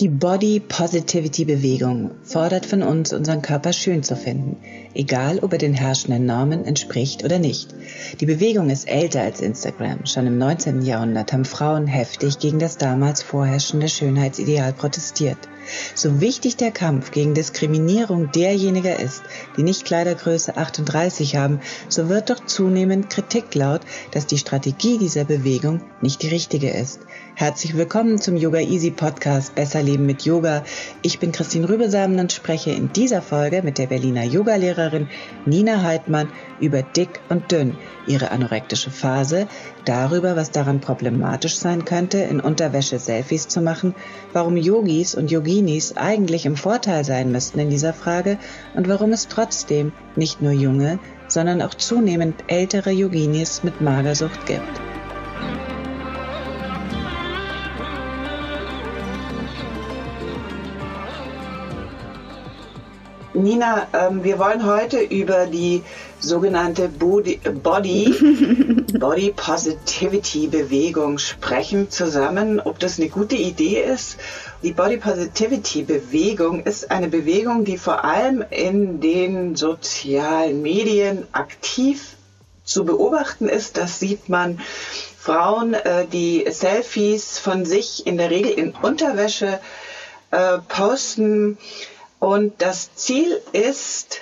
Die Body Positivity Bewegung fordert von uns, unseren Körper schön zu finden, egal ob er den herrschenden Normen entspricht oder nicht. Die Bewegung ist älter als Instagram. Schon im 19. Jahrhundert haben Frauen heftig gegen das damals vorherrschende Schönheitsideal protestiert. So wichtig der Kampf gegen Diskriminierung derjenigen ist, die nicht Kleidergröße 38 haben, so wird doch zunehmend Kritik laut, dass die Strategie dieser Bewegung nicht die richtige ist. Herzlich willkommen zum Yoga Easy Podcast Besser Leben mit Yoga. Ich bin Christine Rübesamen und spreche in dieser Folge mit der Berliner Yogalehrerin Nina Heidmann über dick und dünn, ihre anorektische Phase, darüber, was daran problematisch sein könnte, in Unterwäsche Selfies zu machen, warum Yogis und Yoginis eigentlich im Vorteil sein müssten in dieser Frage und warum es trotzdem nicht nur junge, sondern auch zunehmend ältere Yoginis mit Magersucht gibt. Nina, ähm, wir wollen heute über die sogenannte Body, Body, Body Positivity Bewegung sprechen zusammen, ob das eine gute Idee ist. Die Body Positivity Bewegung ist eine Bewegung, die vor allem in den sozialen Medien aktiv zu beobachten ist. Das sieht man Frauen, äh, die Selfies von sich in der Regel in Unterwäsche äh, posten und das Ziel ist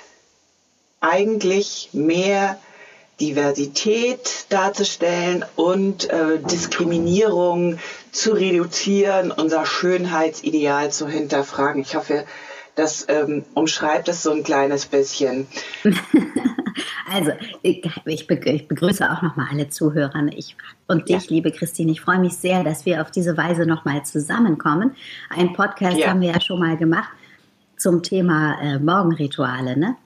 eigentlich mehr Diversität darzustellen und äh, Diskriminierung zu reduzieren, unser Schönheitsideal zu hinterfragen. Ich hoffe, das ähm, umschreibt es so ein kleines bisschen. also, ich, begrüße auch nochmal alle Zuhörer ich, und dich, ja. liebe Christine. Ich freue mich sehr, dass wir auf diese Weise nochmal zusammenkommen. Ein Podcast ja. haben wir ja schon mal gemacht zum Thema äh, Morgenrituale, ne?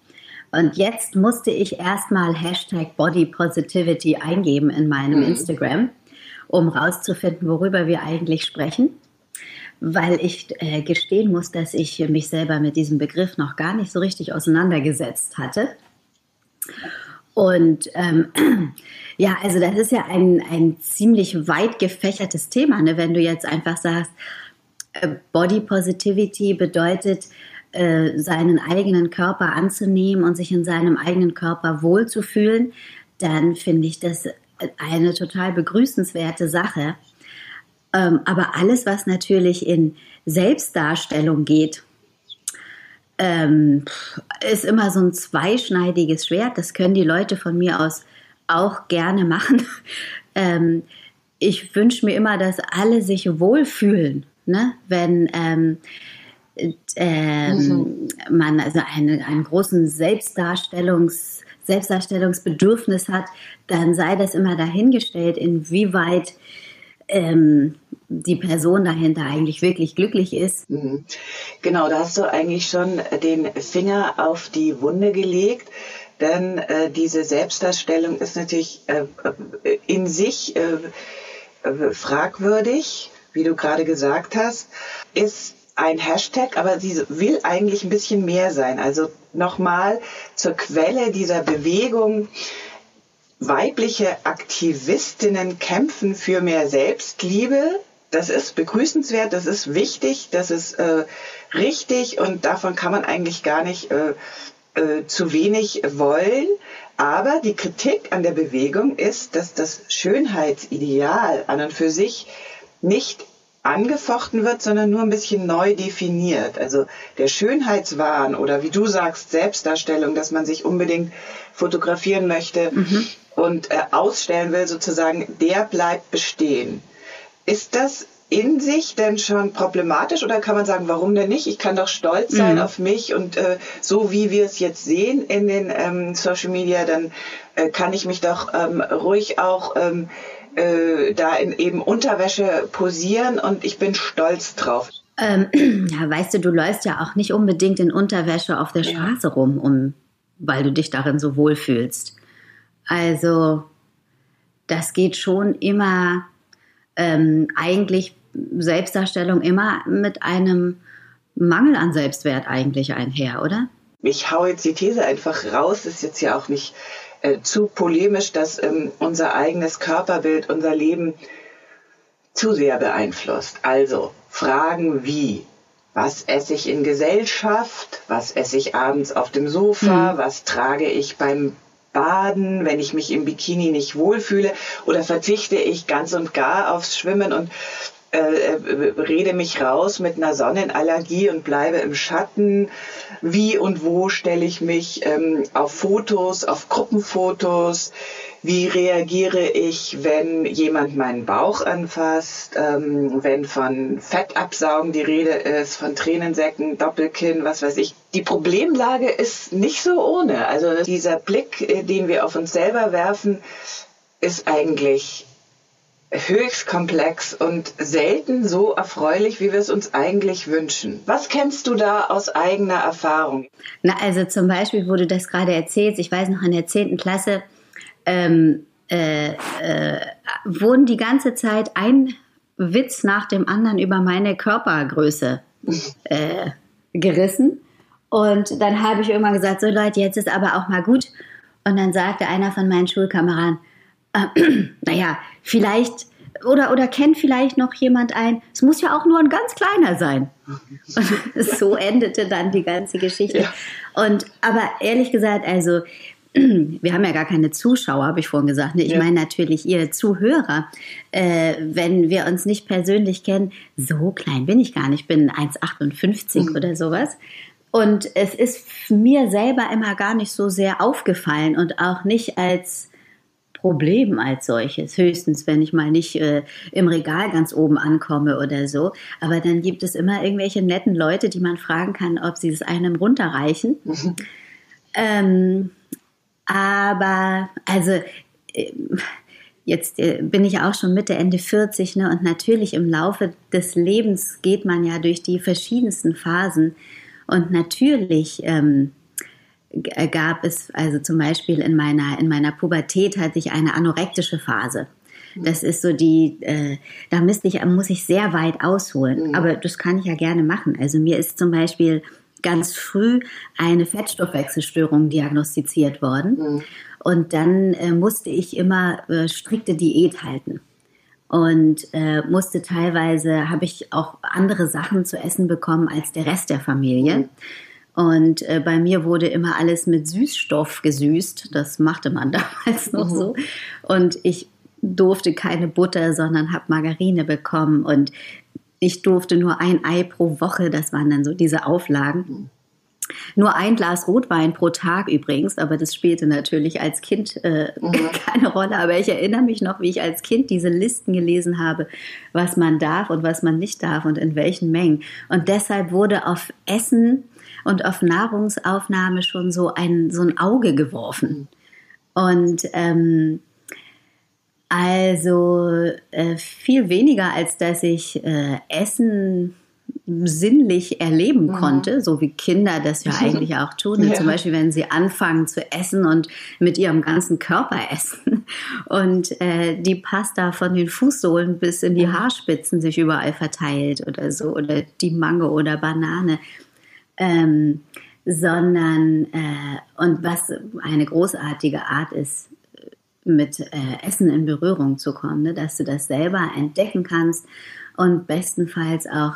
Und jetzt musste ich erstmal Hashtag Body Positivity eingeben in meinem mhm. Instagram, um rauszufinden, worüber wir eigentlich sprechen. Weil ich äh, gestehen muss, dass ich mich selber mit diesem Begriff noch gar nicht so richtig auseinandergesetzt hatte. Und ähm, ja, also das ist ja ein, ein ziemlich weit gefächertes Thema, ne? wenn du jetzt einfach sagst, äh, Body Positivity bedeutet, äh, seinen eigenen Körper anzunehmen und sich in seinem eigenen Körper wohlzufühlen, dann finde ich das eine total begrüßenswerte Sache. Ähm, aber alles, was natürlich in Selbstdarstellung geht, ähm, ist immer so ein zweischneidiges Schwert. Das können die Leute von mir aus auch gerne machen. ähm, ich wünsche mir immer, dass alle sich wohlfühlen. Ne? Wenn, ähm, mhm. man also eine, einen großen Selbstdarstellungs, Selbstdarstellungsbedürfnis hat, dann sei das immer dahingestellt, inwieweit ähm, die Person dahinter eigentlich wirklich glücklich ist. Mhm. Genau, da hast du eigentlich schon den Finger auf die Wunde gelegt. Denn äh, diese Selbstdarstellung ist natürlich äh, in sich äh, äh fragwürdig, wie du gerade gesagt hast, ist ein Hashtag, aber sie will eigentlich ein bisschen mehr sein. Also nochmal zur Quelle dieser Bewegung. Weibliche Aktivistinnen kämpfen für mehr Selbstliebe. Das ist begrüßenswert, das ist wichtig, das ist äh, richtig und davon kann man eigentlich gar nicht äh, äh, zu wenig wollen. Aber die Kritik an der Bewegung ist, dass das Schönheitsideal an und für sich nicht angefochten wird, sondern nur ein bisschen neu definiert. Also der Schönheitswahn oder wie du sagst, Selbstdarstellung, dass man sich unbedingt fotografieren möchte mhm. und äh, ausstellen will, sozusagen, der bleibt bestehen. Ist das in sich denn schon problematisch oder kann man sagen, warum denn nicht? Ich kann doch stolz sein mhm. auf mich und äh, so wie wir es jetzt sehen in den ähm, Social Media, dann äh, kann ich mich doch ähm, ruhig auch ähm, äh, da in eben Unterwäsche posieren und ich bin stolz drauf. Ähm, ja, weißt du, du läufst ja auch nicht unbedingt in Unterwäsche auf der Straße ja. rum, um, weil du dich darin so wohlfühlst. Also, das geht schon immer ähm, eigentlich Selbstdarstellung immer mit einem Mangel an Selbstwert eigentlich einher, oder? Ich hau jetzt die These einfach raus, ist jetzt ja auch nicht äh, zu polemisch, dass ähm, unser eigenes Körperbild, unser Leben zu sehr beeinflusst. Also Fragen wie, was esse ich in Gesellschaft, was esse ich abends auf dem Sofa, mhm. was trage ich beim Baden, wenn ich mich im Bikini nicht wohlfühle oder verzichte ich ganz und gar aufs Schwimmen und rede mich raus mit einer Sonnenallergie und bleibe im Schatten. Wie und wo stelle ich mich ähm, auf Fotos, auf Gruppenfotos? Wie reagiere ich, wenn jemand meinen Bauch anfasst? Ähm, wenn von Fettabsaugen die Rede ist, von Tränensäcken, Doppelkinn, was weiß ich. Die Problemlage ist nicht so ohne. Also dieser Blick, äh, den wir auf uns selber werfen, ist eigentlich höchst komplex und selten so erfreulich, wie wir es uns eigentlich wünschen. Was kennst du da aus eigener Erfahrung? Na, also zum Beispiel, wo du das gerade erzählst, ich weiß noch in der 10. Klasse, ähm, äh, äh, wurden die ganze Zeit ein Witz nach dem anderen über meine Körpergröße äh, gerissen. Und dann habe ich irgendwann gesagt, so Leute, jetzt ist aber auch mal gut. Und dann sagte einer von meinen Schulkameraden, äh, naja, vielleicht oder, oder kennt vielleicht noch jemand ein, es muss ja auch nur ein ganz kleiner sein. Und so endete dann die ganze Geschichte. Ja. Und aber ehrlich gesagt, also wir haben ja gar keine Zuschauer, habe ich vorhin gesagt. Ne? Ich ja. meine natürlich ihr Zuhörer. Äh, wenn wir uns nicht persönlich kennen, so klein bin ich gar nicht. Ich bin 1,58 mhm. oder sowas. Und es ist mir selber immer gar nicht so sehr aufgefallen und auch nicht als Problem als solches. Höchstens, wenn ich mal nicht äh, im Regal ganz oben ankomme oder so. Aber dann gibt es immer irgendwelche netten Leute, die man fragen kann, ob sie es einem runterreichen. Mhm. Ähm, aber, also, äh, jetzt äh, bin ich auch schon Mitte, Ende 40, ne? Und natürlich im Laufe des Lebens geht man ja durch die verschiedensten Phasen. Und natürlich, ähm, äh, gab es, also zum Beispiel in meiner, in meiner Pubertät hatte ich eine anorektische Phase. Mhm. Das ist so die, äh, da müsste ich, muss ich sehr weit ausholen. Mhm. Aber das kann ich ja gerne machen. Also mir ist zum Beispiel ganz früh eine Fettstoffwechselstörung diagnostiziert worden. Mhm. Und dann äh, musste ich immer äh, strikte Diät halten. Und äh, musste teilweise, habe ich auch andere Sachen zu essen bekommen als der Rest der Familie. Mhm. Und äh, bei mir wurde immer alles mit Süßstoff gesüßt. Das machte man damals noch mhm. so. Und ich durfte keine Butter, sondern habe Margarine bekommen. Und ich durfte nur ein Ei pro Woche. Das waren dann so diese Auflagen. Mhm. Nur ein Glas Rotwein pro Tag übrigens, aber das spielte natürlich als Kind äh, mhm. keine Rolle. Aber ich erinnere mich noch, wie ich als Kind diese Listen gelesen habe, was man darf und was man nicht darf und in welchen Mengen. Und deshalb wurde auf Essen und auf Nahrungsaufnahme schon so ein, so ein Auge geworfen. Und ähm, also äh, viel weniger, als dass ich äh, Essen sinnlich erleben mhm. konnte, so wie Kinder das ja eigentlich auch tun. Ja. Zum Beispiel, wenn sie anfangen zu essen und mit ihrem ganzen Körper essen und äh, die Pasta von den Fußsohlen bis in die Haarspitzen sich überall verteilt oder so oder die Mango oder Banane ähm, sondern äh, und was eine großartige Art ist, mit äh, Essen in Berührung zu kommen, ne? dass du das selber entdecken kannst und bestenfalls auch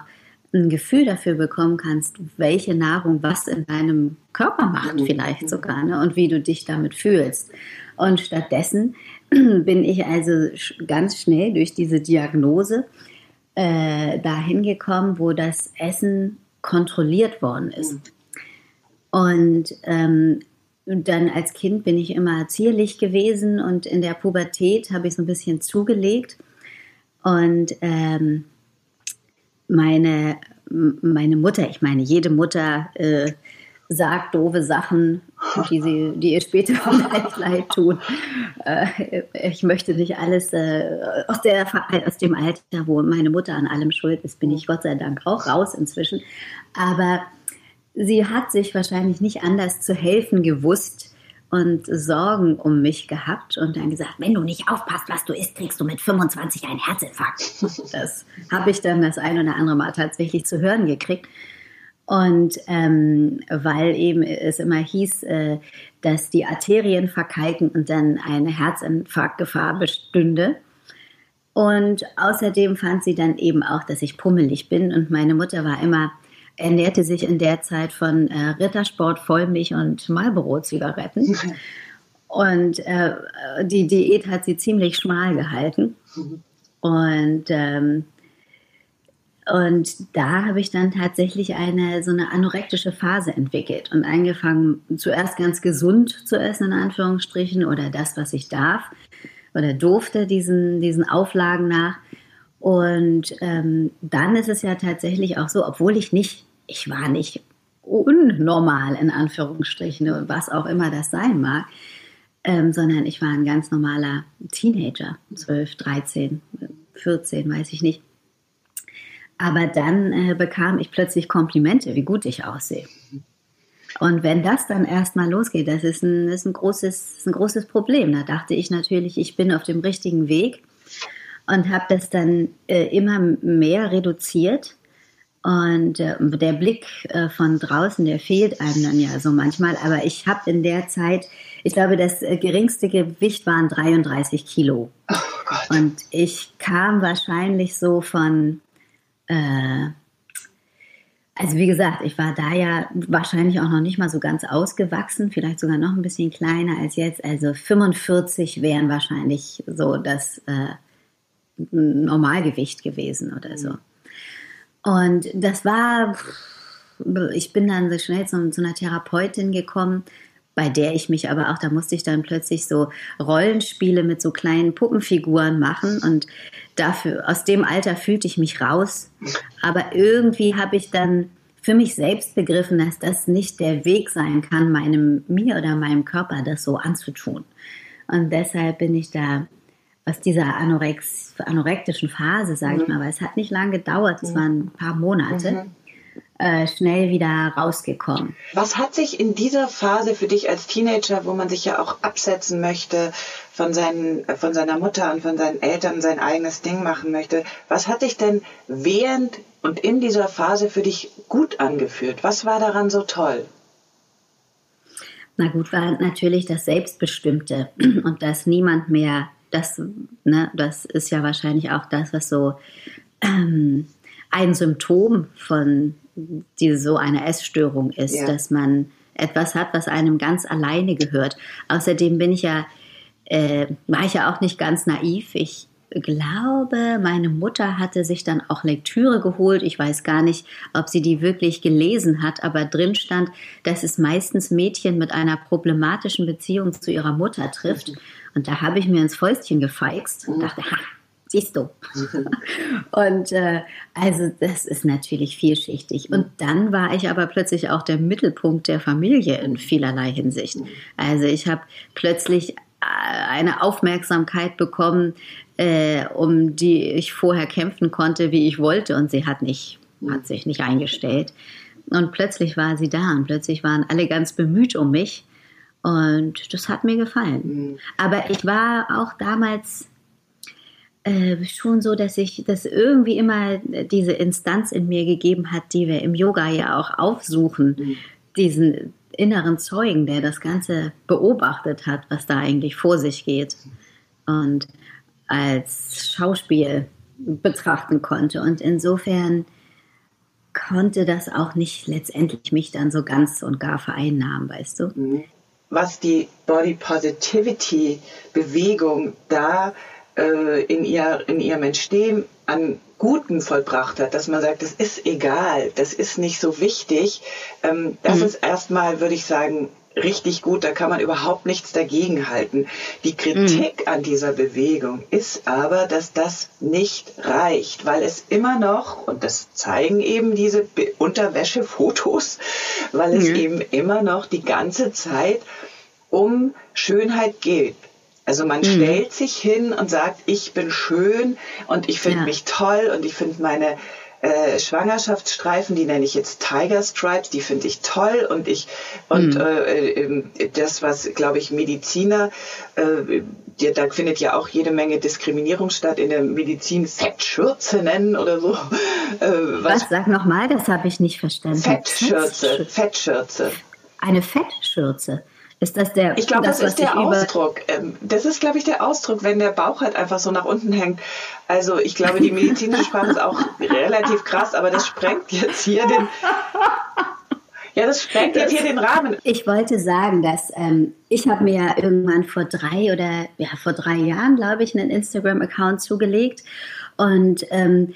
ein Gefühl dafür bekommen kannst, welche Nahrung was in deinem Körper macht, mhm. vielleicht sogar, ne? und wie du dich damit fühlst. Und stattdessen bin ich also ganz schnell durch diese Diagnose äh, dahin gekommen, wo das Essen kontrolliert worden ist. Und ähm, dann als Kind bin ich immer zierlich gewesen und in der Pubertät habe ich so ein bisschen zugelegt. Und ähm, meine, meine Mutter, ich meine, jede Mutter äh, sagt doofe Sachen die, sie, die ihr später vielleicht leid tun. Äh, ich möchte nicht alles äh, aus, der, aus dem Alter, wo meine Mutter an allem schuld ist, bin ich Gott sei Dank auch raus inzwischen. Aber sie hat sich wahrscheinlich nicht anders zu helfen gewusst und Sorgen um mich gehabt und dann gesagt, wenn du nicht aufpasst, was du isst, kriegst du mit 25 einen Herzinfarkt. Das habe ich dann das ein oder andere Mal tatsächlich zu hören gekriegt. Und ähm, weil eben es immer hieß, äh, dass die Arterien verkalken und dann eine Herzinfarktgefahr bestünde. Und außerdem fand sie dann eben auch, dass ich pummelig bin. Und meine Mutter war immer, ernährte sich in der Zeit von äh, Rittersport, Vollmilch und Marlboro-Zigaretten. Und äh, die Diät hat sie ziemlich schmal gehalten. Mhm. Und ähm, und da habe ich dann tatsächlich eine so eine anorektische Phase entwickelt und angefangen, zuerst ganz gesund zu essen, in Anführungsstrichen, oder das, was ich darf oder durfte, diesen, diesen Auflagen nach. Und ähm, dann ist es ja tatsächlich auch so, obwohl ich nicht, ich war nicht unnormal in Anführungsstrichen, was auch immer das sein mag, ähm, sondern ich war ein ganz normaler Teenager, 12, 13, 14, weiß ich nicht. Aber dann äh, bekam ich plötzlich Komplimente, wie gut ich aussehe. Und wenn das dann erstmal losgeht, das ist ein, ist ein, großes, ein großes Problem. Da dachte ich natürlich, ich bin auf dem richtigen Weg und habe das dann äh, immer mehr reduziert. Und äh, der Blick äh, von draußen, der fehlt einem dann ja so manchmal. Aber ich habe in der Zeit, ich glaube, das äh, geringste Gewicht waren 33 Kilo. Oh und ich kam wahrscheinlich so von äh, also wie gesagt, ich war da ja wahrscheinlich auch noch nicht mal so ganz ausgewachsen, vielleicht sogar noch ein bisschen kleiner als jetzt. Also 45 wären wahrscheinlich so das äh, Normalgewicht gewesen oder so. Und das war, ich bin dann so schnell zu, zu einer Therapeutin gekommen, bei der ich mich aber auch, da musste ich dann plötzlich so Rollenspiele mit so kleinen Puppenfiguren machen und dafür, aus dem Alter fühlte ich mich raus. Aber irgendwie habe ich dann für mich selbst begriffen, dass das nicht der Weg sein kann, meinem, mir oder meinem Körper das so anzutun. Und deshalb bin ich da aus dieser Anorex, anorektischen Phase, sage mhm. ich mal, weil es hat nicht lange gedauert, es mhm. waren ein paar Monate. Mhm äh, schnell wieder rausgekommen. Was hat sich in dieser Phase für dich als Teenager, wo man sich ja auch absetzen möchte von, seinen, von seiner Mutter und von seinen Eltern, sein eigenes Ding machen möchte, was hat dich denn während und in dieser Phase für dich gut angefühlt? Was war daran so toll? Na gut, war natürlich das Selbstbestimmte und dass niemand mehr, das, ne, das ist ja wahrscheinlich auch das, was so ähm, ein Symptom von die so eine Essstörung ist, ja. dass man etwas hat, was einem ganz alleine gehört. Außerdem bin ich ja, äh, war ich ja auch nicht ganz naiv. Ich glaube, meine Mutter hatte sich dann auch Lektüre geholt. Ich weiß gar nicht, ob sie die wirklich gelesen hat, aber drin stand, dass es meistens Mädchen mit einer problematischen Beziehung zu ihrer Mutter trifft. Und da habe ich mir ins Fäustchen gefeixt und dachte, ha, siehst du. und äh, also das ist natürlich vielschichtig. Und dann war ich aber plötzlich auch der Mittelpunkt der Familie in vielerlei Hinsicht. Also ich habe plötzlich äh, eine Aufmerksamkeit bekommen, äh, um die ich vorher kämpfen konnte, wie ich wollte, und sie hat nicht, hat sich nicht eingestellt. Und plötzlich war sie da und plötzlich waren alle ganz bemüht um mich. Und das hat mir gefallen. Mhm. Aber ich war auch damals äh, schon so, dass ich das irgendwie immer diese Instanz in mir gegeben hat, die wir im Yoga ja auch aufsuchen, mhm. diesen inneren Zeugen, der das Ganze beobachtet hat, was da eigentlich vor sich geht und als Schauspiel betrachten konnte. Und insofern konnte das auch nicht letztendlich mich dann so ganz und gar vereinnahmen, weißt du? Mhm. Was die Body Positivity Bewegung da äh, in, ihr, in ihrem Entstehen an Guten vollbracht hat, dass man sagt, das ist egal, das ist nicht so wichtig. Ähm, das mhm. ist erstmal, würde ich sagen, richtig gut, da kann man überhaupt nichts dagegen halten. Die Kritik mhm. an dieser Bewegung ist aber, dass das nicht reicht, weil es immer noch, und das zeigen eben diese Unterwäschefotos, weil es mhm. eben immer noch die ganze Zeit um Schönheit geht. Also man mhm. stellt sich hin und sagt, ich bin schön und ich finde ja. mich toll und ich finde meine äh, Schwangerschaftsstreifen, die nenne ich jetzt Tiger Stripes, die finde ich toll und ich und mhm. äh, ähm, das, was glaube ich Mediziner, äh, die, da findet ja auch jede Menge Diskriminierung statt in der Medizin, Fettschürze nennen oder so. Äh, was, was sag nochmal, das habe ich nicht verstanden. Fettschürze, Fettschürze. Eine Fettschürze. Ist das der? Ich glaube, das, das, ist der Ausdruck. Ähm, das ist, glaube ich, der Ausdruck, wenn der Bauch halt einfach so nach unten hängt. Also ich glaube, die medizinische Sprache ist auch relativ krass, aber das sprengt jetzt hier den. Ja, das sprengt jetzt hier den Rahmen. Ich wollte sagen, dass ähm, ich habe mir ja irgendwann vor drei oder ja vor drei Jahren, glaube ich, einen Instagram-Account zugelegt und ähm,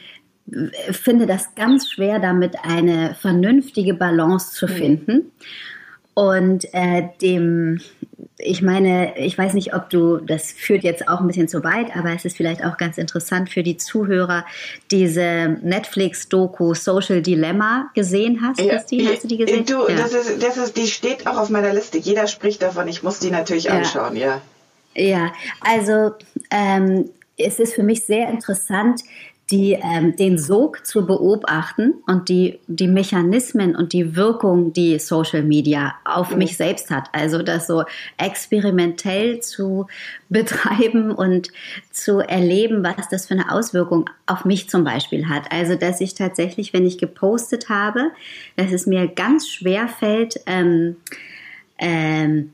finde das ganz schwer, damit eine vernünftige Balance zu hm. finden. Mhm. Und äh, dem, ich meine, ich weiß nicht, ob du, das führt jetzt auch ein bisschen zu weit, aber es ist vielleicht auch ganz interessant für die Zuhörer, diese Netflix-Doku Social Dilemma gesehen hast, ja, Christi? Hast du die gesehen? Du, ja. das ist, das ist, die steht auch auf meiner Liste. Jeder spricht davon. Ich muss die natürlich ja. anschauen, ja. Ja, also ähm, es ist für mich sehr interessant, die, ähm, den Sog zu beobachten und die, die Mechanismen und die Wirkung, die Social Media auf mhm. mich selbst hat. Also das so experimentell zu betreiben und zu erleben, was das für eine Auswirkung auf mich zum Beispiel hat. Also dass ich tatsächlich, wenn ich gepostet habe, dass es mir ganz schwer fällt, ähm, ähm,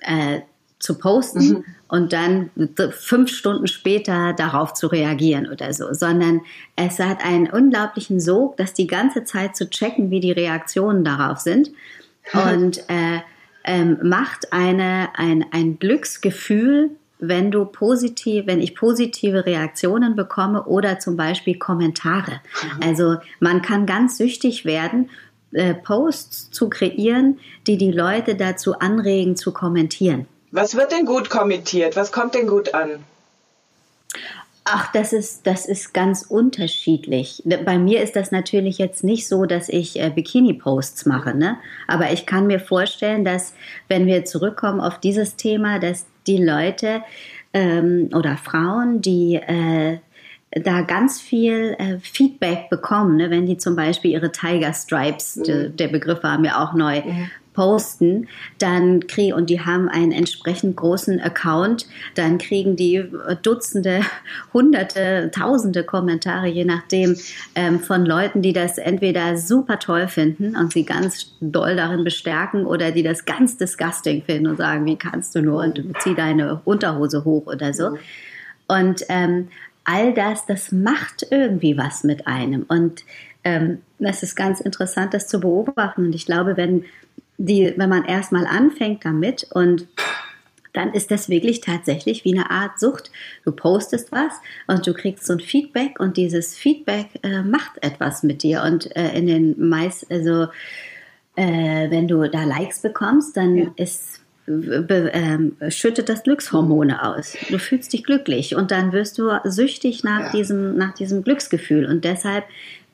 äh, zu posten mhm. und dann fünf Stunden später darauf zu reagieren oder so, sondern es hat einen unglaublichen Sog, das die ganze Zeit zu checken, wie die Reaktionen darauf sind und äh, ähm, macht eine, ein, ein Glücksgefühl, wenn du positiv, wenn ich positive Reaktionen bekomme oder zum Beispiel Kommentare. Mhm. Also man kann ganz süchtig werden, äh, Posts zu kreieren, die die Leute dazu anregen zu kommentieren. Was wird denn gut kommentiert? Was kommt denn gut an? Ach, das ist, das ist ganz unterschiedlich. Bei mir ist das natürlich jetzt nicht so, dass ich äh, Bikini-Posts mache, ne? Aber ich kann mir vorstellen, dass, wenn wir zurückkommen auf dieses Thema, dass die Leute ähm, oder Frauen, die äh, da ganz viel äh, Feedback bekommen, ne? wenn die zum Beispiel ihre Tiger Stripes, mhm. de, der Begriff war mir auch neu, mhm posten, dann kriegen, und die haben einen entsprechend großen Account, dann kriegen die Dutzende, Hunderte, Tausende Kommentare, je nachdem, ähm, von Leuten, die das entweder super toll finden und sie ganz doll darin bestärken oder die das ganz disgusting finden und sagen, wie kannst du nur und zieh deine Unterhose hoch oder so. Und ähm, all das, das macht irgendwie was mit einem. Und ähm, das ist ganz interessant, das zu beobachten. Und ich glaube, wenn die, wenn man erstmal anfängt damit und dann ist das wirklich tatsächlich wie eine Art Sucht. Du postest was und du kriegst so ein Feedback und dieses Feedback äh, macht etwas mit dir. Und äh, in den meist, also äh, wenn du da Likes bekommst, dann ja. ist ähm, schüttet das Glückshormone aus. Du fühlst dich glücklich und dann wirst du süchtig nach, ja. diesem, nach diesem Glücksgefühl. Und deshalb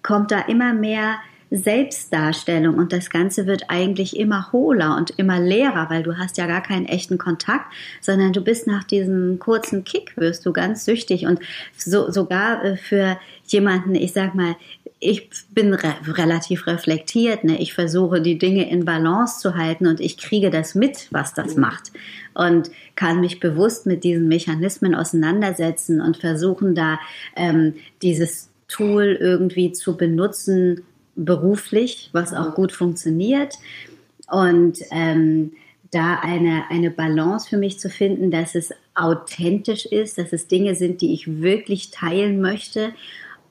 kommt da immer mehr Selbstdarstellung und das Ganze wird eigentlich immer hohler und immer leerer, weil du hast ja gar keinen echten Kontakt, sondern du bist nach diesem kurzen Kick wirst du ganz süchtig und so, sogar äh, für jemanden, ich sag mal, ich bin re relativ reflektiert, ne? ich versuche die Dinge in Balance zu halten und ich kriege das mit, was das macht und kann mich bewusst mit diesen Mechanismen auseinandersetzen und versuchen da ähm, dieses Tool irgendwie zu benutzen, beruflich, was auch gut funktioniert. Und ähm, da eine, eine Balance für mich zu finden, dass es authentisch ist, dass es Dinge sind, die ich wirklich teilen möchte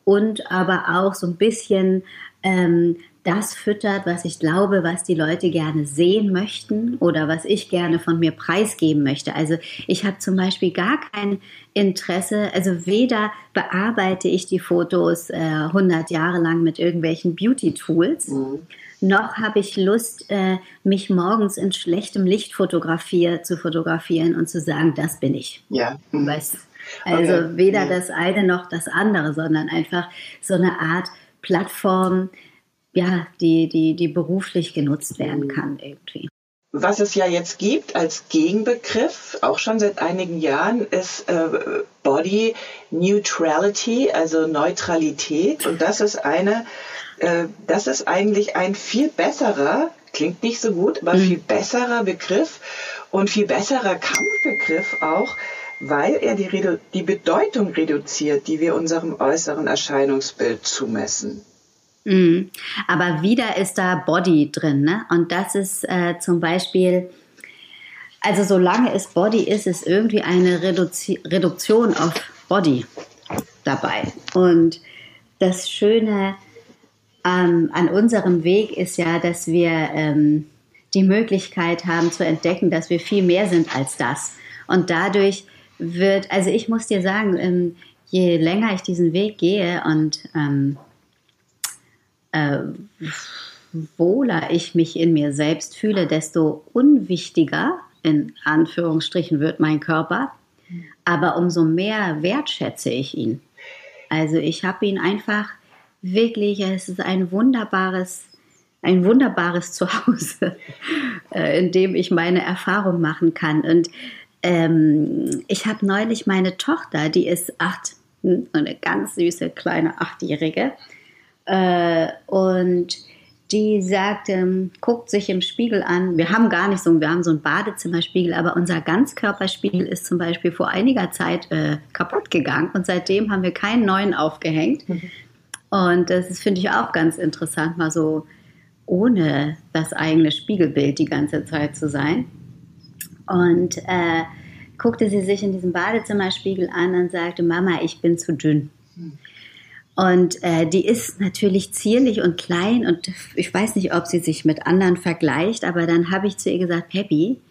und aber auch so ein bisschen ähm, das füttert, was ich glaube, was die Leute gerne sehen möchten oder was ich gerne von mir preisgeben möchte. Also ich habe zum Beispiel gar kein Interesse, also weder bearbeite ich die Fotos äh, 100 Jahre lang mit irgendwelchen Beauty-Tools, mhm. noch habe ich Lust, äh, mich morgens in schlechtem Licht fotografier zu fotografieren und zu sagen, das bin ich. Ja. Mhm. Weißt Also okay. weder ja. das eine noch das andere, sondern einfach so eine Art Plattform, ja, die, die, die beruflich genutzt werden mhm. kann irgendwie. Was es ja jetzt gibt als Gegenbegriff, auch schon seit einigen Jahren, ist äh, Body Neutrality, also Neutralität. Und das ist eine, äh, das ist eigentlich ein viel besserer, klingt nicht so gut, aber mhm. viel besserer Begriff und viel besserer Kampfbegriff auch, weil er die, Redu die Bedeutung reduziert, die wir unserem äußeren Erscheinungsbild zumessen. Mhm. Aber wieder ist da Body drin, ne? Und das ist äh, zum Beispiel, also solange es Body ist, ist irgendwie eine Reduzi Reduktion auf Body dabei. Und das Schöne ähm, an unserem Weg ist ja, dass wir ähm, die Möglichkeit haben zu entdecken, dass wir viel mehr sind als das. Und dadurch wird, also ich muss dir sagen, ähm, je länger ich diesen Weg gehe und ähm, äh, wohler ich mich in mir selbst fühle, desto unwichtiger, in Anführungsstrichen, wird mein Körper. Aber umso mehr wertschätze ich ihn. Also ich habe ihn einfach wirklich, es ist ein wunderbares, ein wunderbares Zuhause, äh, in dem ich meine Erfahrung machen kann. Und ähm, ich habe neulich meine Tochter, die ist acht, hm, eine ganz süße kleine Achtjährige, äh, und die sagt, ähm, guckt sich im Spiegel an. Wir haben gar nicht so, wir haben so einen Badezimmerspiegel, aber unser Ganzkörperspiegel ist zum Beispiel vor einiger Zeit äh, kaputt gegangen und seitdem haben wir keinen neuen aufgehängt. Mhm. Und das finde ich auch ganz interessant, mal so ohne das eigene Spiegelbild die ganze Zeit zu sein. Und äh, guckte sie sich in diesem Badezimmerspiegel an und sagte, Mama, ich bin zu dünn. Mhm. Und äh, die ist natürlich zierlich und klein und ich weiß nicht, ob sie sich mit anderen vergleicht, aber dann habe ich zu ihr gesagt, Peppi,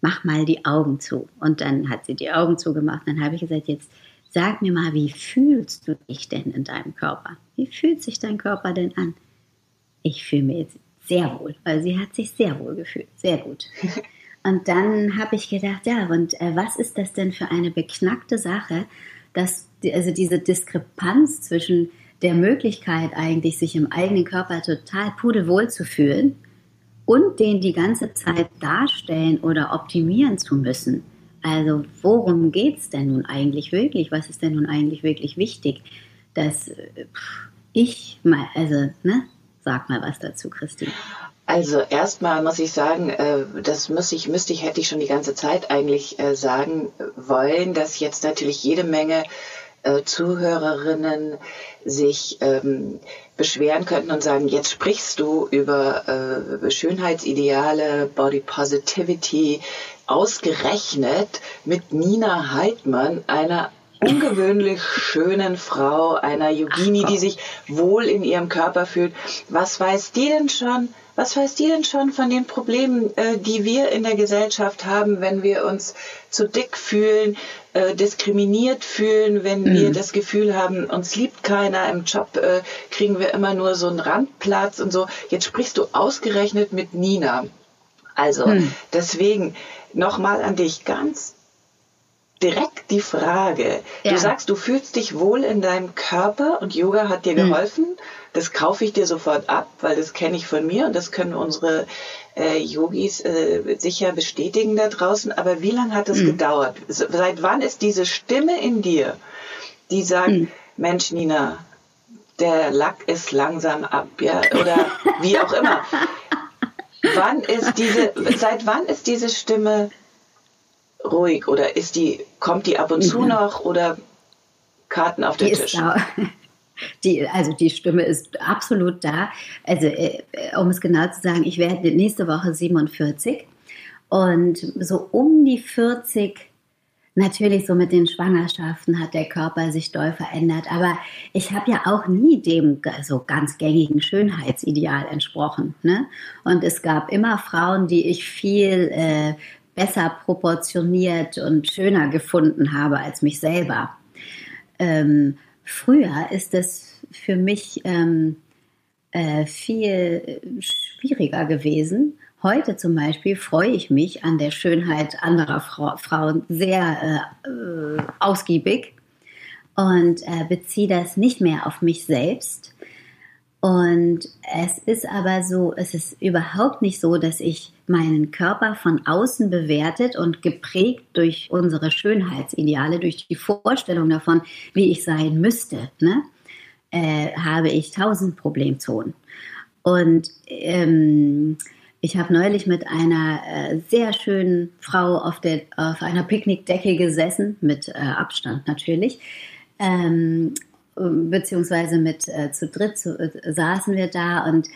mach mal die Augen zu. Und dann hat sie die Augen zugemacht. Dann habe ich gesagt, jetzt sag mir mal, wie fühlst du dich denn in deinem Körper? Wie fühlt sich dein Körper denn an? Ich fühle mich jetzt sehr wohl, weil sie hat sich sehr wohl gefühlt, sehr gut. Und dann habe ich gedacht, ja, und äh, was ist das denn für eine beknackte Sache, dass also diese Diskrepanz zwischen der Möglichkeit eigentlich, sich im eigenen Körper total pudelwohl zu fühlen und den die ganze Zeit darstellen oder optimieren zu müssen. Also worum geht es denn nun eigentlich wirklich? Was ist denn nun eigentlich wirklich wichtig? Dass ich mal, also, ne, sag mal was dazu, Christine. Also erstmal muss ich sagen, äh, das müsste ich, müsste ich, hätte ich schon die ganze Zeit eigentlich äh, sagen wollen, dass jetzt natürlich jede Menge äh, Zuhörerinnen sich ähm, beschweren könnten und sagen, jetzt sprichst du über äh, Schönheitsideale, Body Positivity, ausgerechnet mit Nina Heidmann, einer ungewöhnlich schönen Frau, einer Yogini, die sich wohl in ihrem Körper fühlt. Was weiß die denn schon? Was weißt ihr denn schon von den Problemen, äh, die wir in der Gesellschaft haben, wenn wir uns zu dick fühlen, äh, diskriminiert fühlen, wenn mhm. wir das Gefühl haben, uns liebt keiner, im Job äh, kriegen wir immer nur so einen Randplatz und so. Jetzt sprichst du ausgerechnet mit Nina. Also mhm. deswegen nochmal an dich ganz direkt die Frage. Ja. Du sagst, du fühlst dich wohl in deinem Körper und Yoga hat dir mhm. geholfen. Das kaufe ich dir sofort ab, weil das kenne ich von mir und das können unsere äh, Yogis äh, sicher bestätigen da draußen. Aber wie lange hat es mhm. gedauert? Seit wann ist diese Stimme in dir, die sagt, mhm. Mensch, Nina, der Lack ist langsam ab, ja, oder wie auch immer. wann ist diese, seit wann ist diese Stimme ruhig oder ist die, kommt die ab und zu noch oder Karten auf den Tisch? Die, also die Stimme ist absolut da. Also äh, um es genau zu sagen, ich werde nächste Woche 47 und so um die 40 Natürlich, so mit den Schwangerschaften hat der Körper sich doll verändert, aber ich habe ja auch nie dem so ganz gängigen Schönheitsideal entsprochen. Ne? Und es gab immer Frauen, die ich viel äh, besser proportioniert und schöner gefunden habe als mich selber. Ähm, früher ist es für mich ähm, äh, viel schwieriger gewesen. Heute zum Beispiel freue ich mich an der Schönheit anderer Fra Frauen sehr äh, ausgiebig und äh, beziehe das nicht mehr auf mich selbst. Und es ist aber so, es ist überhaupt nicht so, dass ich meinen Körper von außen bewertet und geprägt durch unsere Schönheitsideale, durch die Vorstellung davon, wie ich sein müsste, ne, äh, habe ich tausend Problemzonen. Und ähm, ich habe neulich mit einer äh, sehr schönen Frau auf, der, auf einer Picknickdecke gesessen, mit äh, Abstand natürlich. Ähm, beziehungsweise mit äh, zu dritt zu, äh, saßen wir da und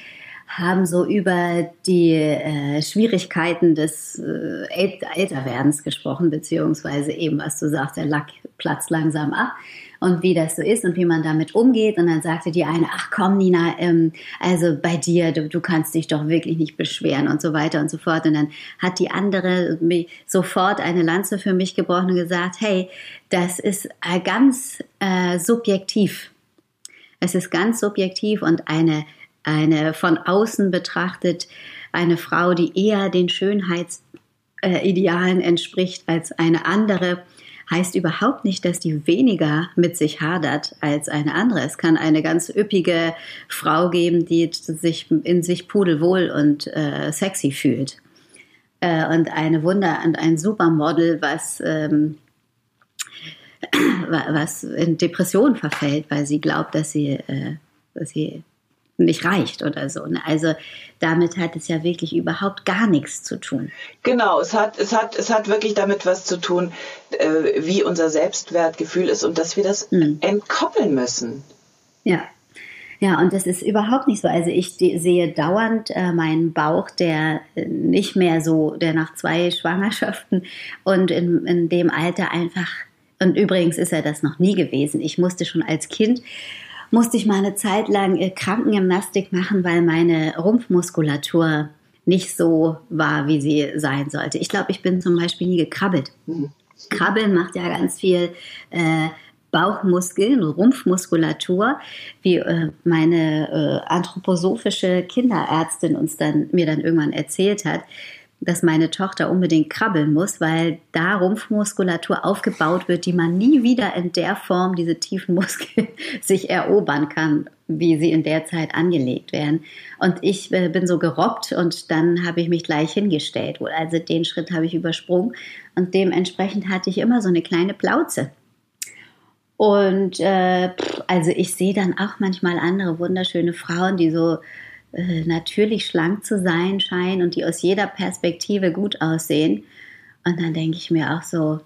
haben so über die äh, Schwierigkeiten des äh, Älterwerdens gesprochen, beziehungsweise eben, was du sagst, der Lack platzt langsam ab und wie das so ist und wie man damit umgeht. Und dann sagte die eine, ach komm, Nina, ähm, also bei dir, du, du kannst dich doch wirklich nicht beschweren und so weiter und so fort. Und dann hat die andere sofort eine Lanze für mich gebrochen und gesagt, hey, das ist äh, ganz äh, subjektiv. Es ist ganz subjektiv und eine, eine von außen betrachtet, eine Frau, die eher den Schönheitsidealen entspricht als eine andere, heißt überhaupt nicht, dass die weniger mit sich hadert als eine andere. Es kann eine ganz üppige Frau geben, die sich in sich pudelwohl und äh, sexy fühlt. Äh, und eine Wunder und ein Supermodel, was ähm, was in Depression verfällt, weil sie glaubt, dass sie, äh, dass sie nicht reicht oder so. Ne? Also damit hat es ja wirklich überhaupt gar nichts zu tun. Genau, es hat, es hat, es hat wirklich damit was zu tun, äh, wie unser Selbstwertgefühl ist und dass wir das mhm. entkoppeln müssen. Ja. Ja, und das ist überhaupt nicht so. Also ich sehe dauernd äh, meinen Bauch, der nicht mehr so, der nach zwei Schwangerschaften und in, in dem Alter einfach, und übrigens ist er das noch nie gewesen. Ich musste schon als Kind musste ich mal eine Zeit lang äh, Krankengymnastik machen, weil meine Rumpfmuskulatur nicht so war, wie sie sein sollte. Ich glaube, ich bin zum Beispiel nie gekrabbelt. Mhm. Krabbeln macht ja ganz viel äh, Bauchmuskeln, Rumpfmuskulatur, wie äh, meine äh, anthroposophische Kinderärztin uns dann mir dann irgendwann erzählt hat dass meine Tochter unbedingt krabbeln muss, weil da Rumpfmuskulatur aufgebaut wird, die man nie wieder in der Form, diese tiefen Muskeln, sich erobern kann, wie sie in der Zeit angelegt werden. Und ich äh, bin so gerobbt und dann habe ich mich gleich hingestellt. Also den Schritt habe ich übersprungen und dementsprechend hatte ich immer so eine kleine Plauze. Und äh, also ich sehe dann auch manchmal andere wunderschöne Frauen, die so äh, natürlich schlank zu sein scheinen und die aus jeder Perspektive gut aussehen. Und dann denke ich mir auch so,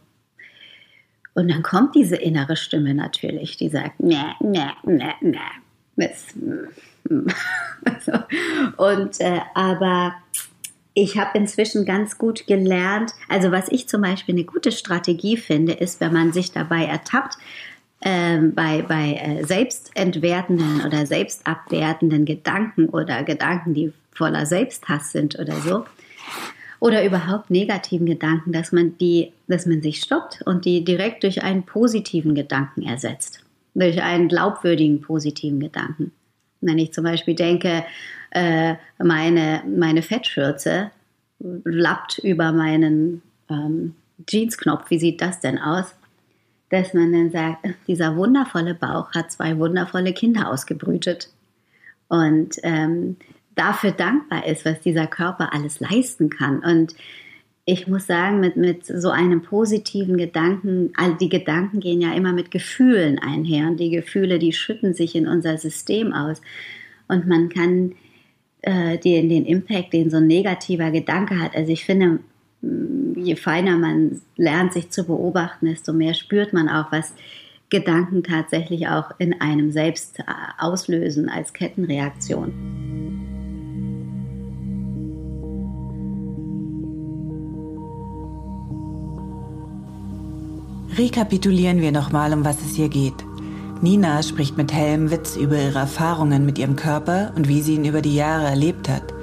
und dann kommt diese innere Stimme natürlich, die sagt, ne, ne, ne, ne. und äh, aber ich habe inzwischen ganz gut gelernt, also was ich zum Beispiel eine gute Strategie finde, ist, wenn man sich dabei ertappt, ähm, bei, bei äh, selbstentwertenden oder selbstabwertenden Gedanken oder Gedanken, die voller Selbsthass sind oder so, oder überhaupt negativen Gedanken, dass man die, dass man sich stoppt und die direkt durch einen positiven Gedanken ersetzt, durch einen glaubwürdigen positiven Gedanken. Wenn ich zum Beispiel denke, äh, meine, meine Fettschürze lappt über meinen ähm, Jeansknopf, wie sieht das denn aus? Dass man dann sagt, dieser wundervolle Bauch hat zwei wundervolle Kinder ausgebrütet und ähm, dafür dankbar ist, was dieser Körper alles leisten kann. Und ich muss sagen, mit, mit so einem positiven Gedanken, all die Gedanken gehen ja immer mit Gefühlen einher und die Gefühle, die schütten sich in unser System aus. Und man kann äh, den, den Impact, den so ein negativer Gedanke hat, also ich finde, je feiner man lernt, sich zu beobachten, desto mehr spürt man auch, was Gedanken tatsächlich auch in einem selbst äh, auslösen als Kettenreaktion. Rekapitulieren wir nochmal, um was es hier geht. Nina spricht mit hellem Witz über ihre Erfahrungen mit ihrem Körper und wie sie ihn über die Jahre erlebt hat.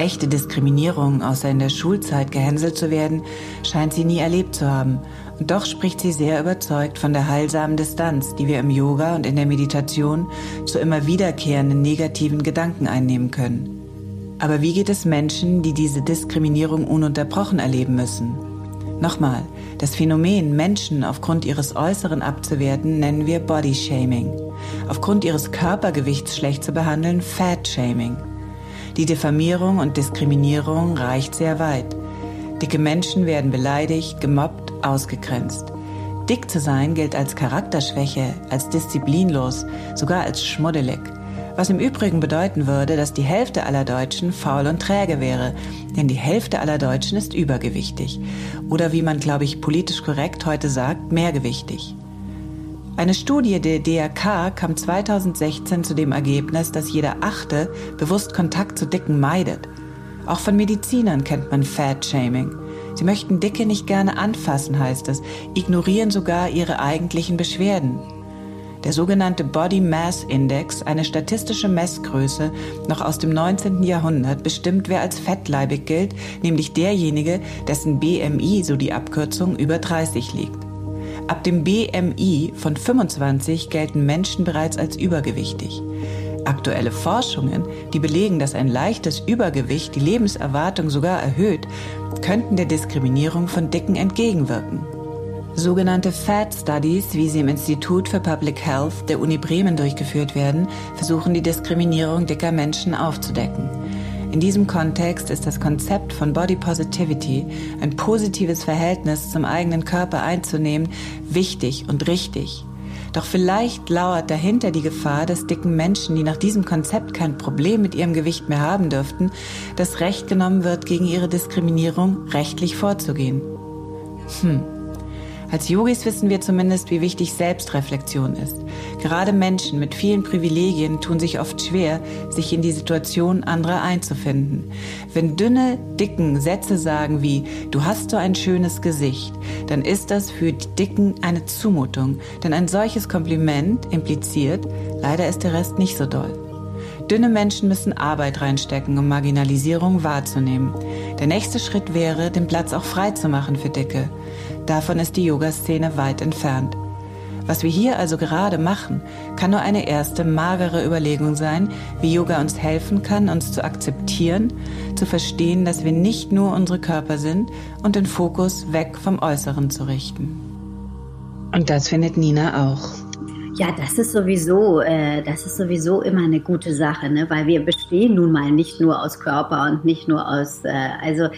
Echte Diskriminierung, außer in der Schulzeit gehänselt zu werden, scheint sie nie erlebt zu haben. Und doch spricht sie sehr überzeugt von der heilsamen Distanz, die wir im Yoga und in der Meditation zu immer wiederkehrenden negativen Gedanken einnehmen können. Aber wie geht es Menschen, die diese Diskriminierung ununterbrochen erleben müssen? Nochmal, das Phänomen, Menschen aufgrund ihres Äußeren abzuwerten, nennen wir Body Shaming. Aufgrund ihres Körpergewichts schlecht zu behandeln, Fat Shaming. Die Diffamierung und Diskriminierung reicht sehr weit. Dicke Menschen werden beleidigt, gemobbt, ausgegrenzt. Dick zu sein gilt als Charakterschwäche, als disziplinlos, sogar als schmuddelig. Was im Übrigen bedeuten würde, dass die Hälfte aller Deutschen faul und träge wäre, denn die Hälfte aller Deutschen ist übergewichtig. Oder wie man, glaube ich, politisch korrekt heute sagt, mehrgewichtig. Eine Studie der DRK kam 2016 zu dem Ergebnis, dass jeder Achte bewusst Kontakt zu Dicken meidet. Auch von Medizinern kennt man Fat-Shaming. Sie möchten Dicke nicht gerne anfassen, heißt es, ignorieren sogar ihre eigentlichen Beschwerden. Der sogenannte Body Mass Index, eine statistische Messgröße noch aus dem 19. Jahrhundert, bestimmt, wer als fettleibig gilt, nämlich derjenige, dessen BMI, so die Abkürzung, über 30 liegt. Ab dem BMI von 25 gelten Menschen bereits als übergewichtig. Aktuelle Forschungen, die belegen, dass ein leichtes Übergewicht die Lebenserwartung sogar erhöht, könnten der Diskriminierung von Dicken entgegenwirken. Sogenannte Fat Studies, wie sie im Institut für Public Health der Uni Bremen durchgeführt werden, versuchen die Diskriminierung dicker Menschen aufzudecken. In diesem Kontext ist das Konzept von Body Positivity, ein positives Verhältnis zum eigenen Körper einzunehmen, wichtig und richtig. Doch vielleicht lauert dahinter die Gefahr, dass dicken Menschen, die nach diesem Konzept kein Problem mit ihrem Gewicht mehr haben dürften, das Recht genommen wird, gegen ihre Diskriminierung rechtlich vorzugehen. Hm. Als Yogis wissen wir zumindest, wie wichtig Selbstreflexion ist. Gerade Menschen mit vielen Privilegien tun sich oft schwer, sich in die Situation anderer einzufinden. Wenn dünne, dicken Sätze sagen wie du hast so ein schönes Gesicht, dann ist das für die Dicken eine Zumutung, denn ein solches Kompliment impliziert, leider ist der Rest nicht so doll. Dünne Menschen müssen Arbeit reinstecken, um Marginalisierung wahrzunehmen. Der nächste Schritt wäre, den Platz auch frei zu machen für Dicke. Davon ist die Yoga-Szene weit entfernt. Was wir hier also gerade machen, kann nur eine erste magere Überlegung sein, wie Yoga uns helfen kann, uns zu akzeptieren, zu verstehen, dass wir nicht nur unsere Körper sind und den Fokus weg vom Äußeren zu richten. Und das findet Nina auch. Ja, das ist sowieso, äh, das ist sowieso immer eine gute Sache, ne? weil wir bestehen nun mal nicht nur aus Körper und nicht nur aus, äh, also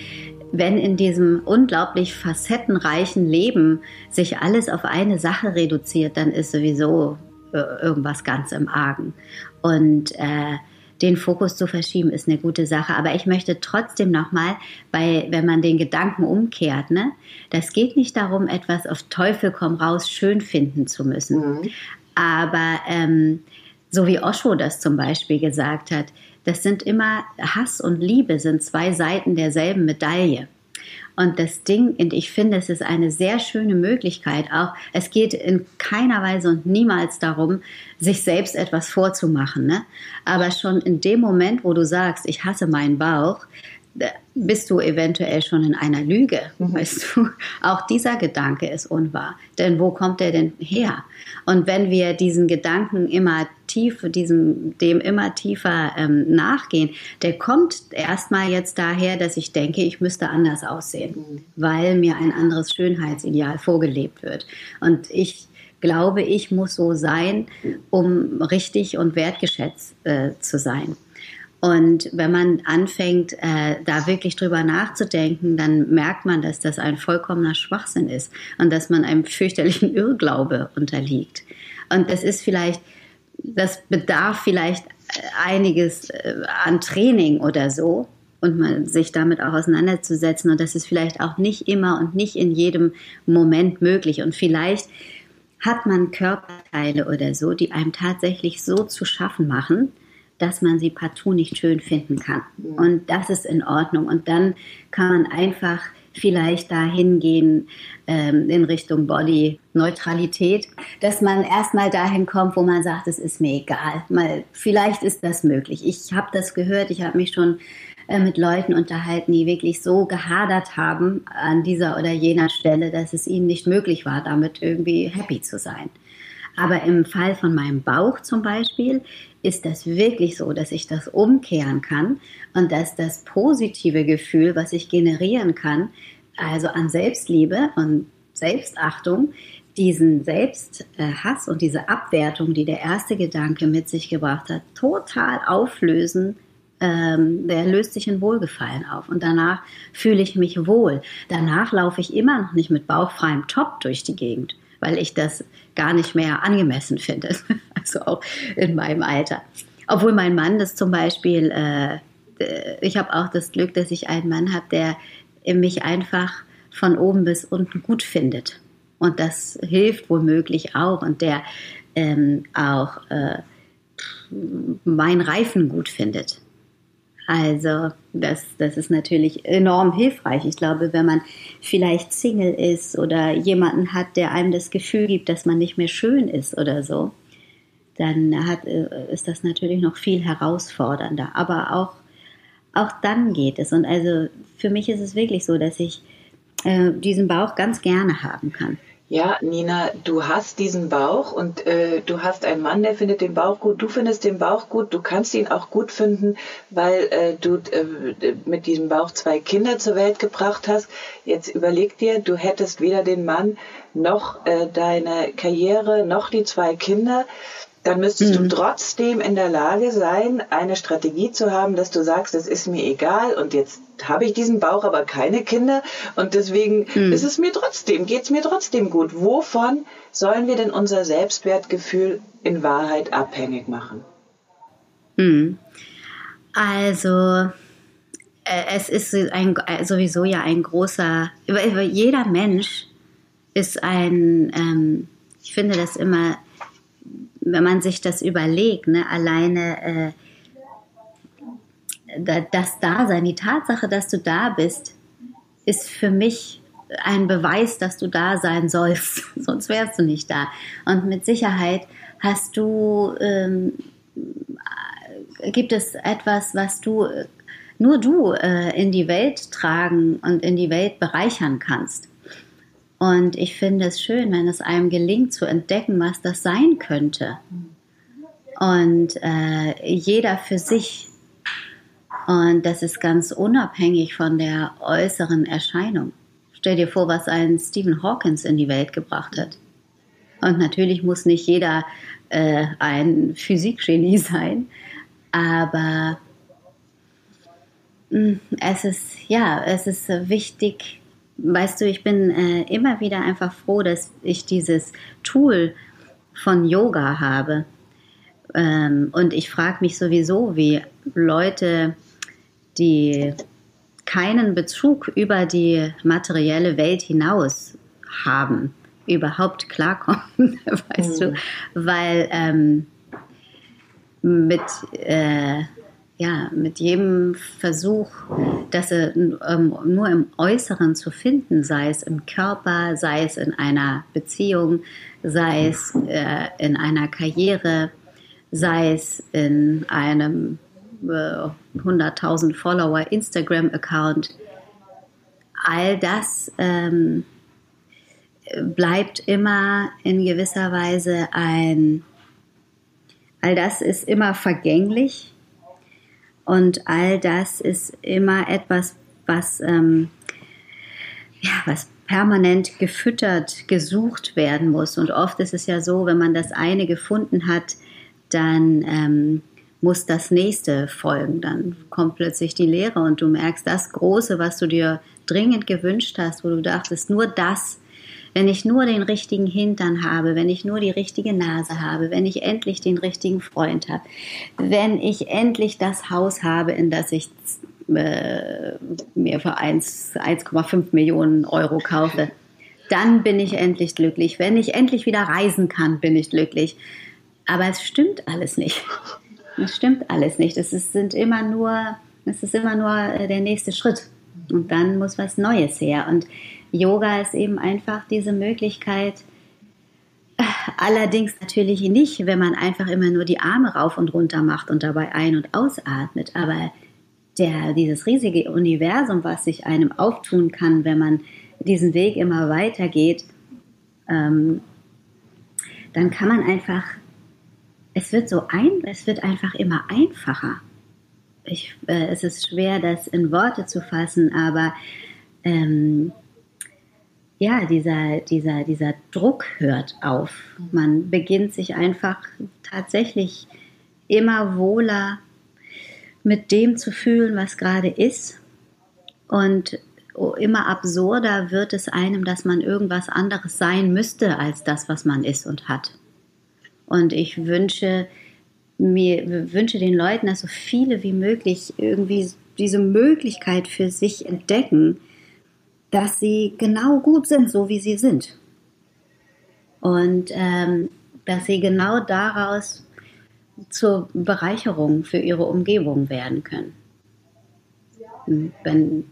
wenn in diesem unglaublich facettenreichen Leben sich alles auf eine Sache reduziert, dann ist sowieso äh, irgendwas ganz im Argen. Und äh, den Fokus zu verschieben ist eine gute Sache. Aber ich möchte trotzdem nochmal, weil wenn man den Gedanken umkehrt, ne, das geht nicht darum, etwas auf Teufel komm raus schön finden zu müssen. Mhm. Aber ähm, so wie Osho das zum Beispiel gesagt hat, das sind immer Hass und Liebe sind zwei Seiten derselben Medaille. Und das Ding, und ich finde, es ist eine sehr schöne Möglichkeit auch. Es geht in keiner Weise und niemals darum, sich selbst etwas vorzumachen. Ne? Aber schon in dem Moment, wo du sagst, ich hasse meinen Bauch, bist du eventuell schon in einer Lüge. Mhm. Weißt du, auch dieser Gedanke ist unwahr. Denn wo kommt der denn her? Und wenn wir diesen Gedanken immer tiefer, diesem, dem immer tiefer ähm, nachgehen, der kommt erstmal jetzt daher, dass ich denke, ich müsste anders aussehen, weil mir ein anderes Schönheitsideal vorgelebt wird. Und ich glaube, ich muss so sein, um richtig und wertgeschätzt äh, zu sein. Und wenn man anfängt, äh, da wirklich drüber nachzudenken, dann merkt man, dass das ein vollkommener Schwachsinn ist und dass man einem fürchterlichen Irrglaube unterliegt. Und das ist vielleicht, das bedarf vielleicht einiges äh, an Training oder so und man sich damit auch auseinanderzusetzen. Und das ist vielleicht auch nicht immer und nicht in jedem Moment möglich. Und vielleicht hat man Körperteile oder so, die einem tatsächlich so zu schaffen machen, dass man sie partout nicht schön finden kann. Und das ist in Ordnung. Und dann kann man einfach vielleicht dahin gehen ähm, in Richtung Body-Neutralität, dass man erstmal dahin kommt, wo man sagt, es ist mir egal. Mal, vielleicht ist das möglich. Ich habe das gehört, ich habe mich schon äh, mit Leuten unterhalten, die wirklich so gehadert haben an dieser oder jener Stelle, dass es ihnen nicht möglich war, damit irgendwie happy zu sein. Aber im Fall von meinem Bauch zum Beispiel ist das wirklich so, dass ich das umkehren kann und dass das positive Gefühl, was ich generieren kann, also an Selbstliebe und Selbstachtung, diesen Selbsthass und diese Abwertung, die der erste Gedanke mit sich gebracht hat, total auflösen. Ähm, der löst sich in Wohlgefallen auf und danach fühle ich mich wohl. Danach laufe ich immer noch nicht mit bauchfreiem Top durch die Gegend, weil ich das gar nicht mehr angemessen finde. Also auch in meinem Alter. Obwohl mein Mann das zum Beispiel, äh, ich habe auch das Glück, dass ich einen Mann habe, der mich einfach von oben bis unten gut findet. Und das hilft womöglich auch. Und der ähm, auch äh, mein Reifen gut findet. Also das, das ist natürlich enorm hilfreich. Ich glaube, wenn man vielleicht Single ist oder jemanden hat, der einem das Gefühl gibt, dass man nicht mehr schön ist oder so, dann hat, äh, ist das natürlich noch viel herausfordernder. Aber auch, auch dann geht es. Und also für mich ist es wirklich so, dass ich äh, diesen Bauch ganz gerne haben kann. Ja, Nina, du hast diesen Bauch und äh, du hast einen Mann, der findet den Bauch gut. Du findest den Bauch gut. Du kannst ihn auch gut finden, weil äh, du äh, mit diesem Bauch zwei Kinder zur Welt gebracht hast. Jetzt überleg dir, du hättest weder den Mann noch äh, deine Karriere noch die zwei Kinder dann müsstest mhm. du trotzdem in der Lage sein, eine Strategie zu haben, dass du sagst, es ist mir egal und jetzt habe ich diesen Bauch, aber keine Kinder und deswegen mhm. ist es mir trotzdem, geht es mir trotzdem gut. Wovon sollen wir denn unser Selbstwertgefühl in Wahrheit abhängig machen? Mhm. Also äh, es ist ein, sowieso ja ein großer, jeder Mensch ist ein, ähm, ich finde das immer wenn man sich das überlegt, ne, alleine äh, das Dasein, die Tatsache, dass du da bist, ist für mich ein Beweis, dass du da sein sollst, sonst wärst du nicht da. Und mit Sicherheit hast du, ähm, gibt es etwas, was du, nur du äh, in die Welt tragen und in die Welt bereichern kannst. Und ich finde es schön, wenn es einem gelingt zu entdecken, was das sein könnte. Und äh, jeder für sich. Und das ist ganz unabhängig von der äußeren Erscheinung. Stell dir vor, was ein Stephen Hawkins in die Welt gebracht hat. Und natürlich muss nicht jeder äh, ein Physikgenie sein, aber mh, mm, es ist ja, es ist wichtig, weißt du, ich bin äh, immer wieder einfach froh, dass ich dieses Tool von Yoga habe. Ähm, und ich frage mich sowieso, wie Leute, die keinen Bezug über die materielle Welt hinaus haben, überhaupt klarkommen, weißt mhm. du, weil ähm, mit äh, ja, mit jedem Versuch, das ähm, nur im Äußeren zu finden, sei es im Körper, sei es in einer Beziehung, sei es äh, in einer Karriere, sei es in einem äh, 100.000 Follower Instagram-Account, all das ähm, bleibt immer in gewisser Weise ein, all das ist immer vergänglich und all das ist immer etwas, was, ähm, ja, was permanent gefüttert, gesucht werden muss. Und oft ist es ja so, wenn man das eine gefunden hat, dann ähm, muss das nächste folgen. Dann kommt plötzlich die Lehre und du merkst, das Große, was du dir dringend gewünscht hast, wo du dachtest, nur das wenn ich nur den richtigen Hintern habe, wenn ich nur die richtige Nase habe, wenn ich endlich den richtigen Freund habe, wenn ich endlich das Haus habe, in das ich äh, mir für 1,5 Millionen Euro kaufe, dann bin ich endlich glücklich. Wenn ich endlich wieder reisen kann, bin ich glücklich. Aber es stimmt alles nicht. Es stimmt alles nicht. Es ist, sind immer nur, es ist immer nur äh, der nächste Schritt. Und dann muss was Neues her. Und Yoga ist eben einfach diese Möglichkeit, allerdings natürlich nicht, wenn man einfach immer nur die Arme rauf und runter macht und dabei ein- und ausatmet, aber der, dieses riesige Universum, was sich einem auftun kann, wenn man diesen Weg immer weitergeht, ähm, dann kann man einfach, es wird so ein, es wird einfach immer einfacher. Ich, äh, es ist schwer, das in Worte zu fassen, aber ähm, ja, dieser, dieser, dieser Druck hört auf. Man beginnt sich einfach tatsächlich immer wohler mit dem zu fühlen, was gerade ist. Und immer absurder wird es einem, dass man irgendwas anderes sein müsste als das, was man ist und hat. Und ich wünsche mir, wünsche den Leuten, dass so viele wie möglich irgendwie diese Möglichkeit für sich entdecken, dass sie genau gut sind, so wie sie sind. Und ähm, dass sie genau daraus zur Bereicherung für ihre Umgebung werden können. Wenn,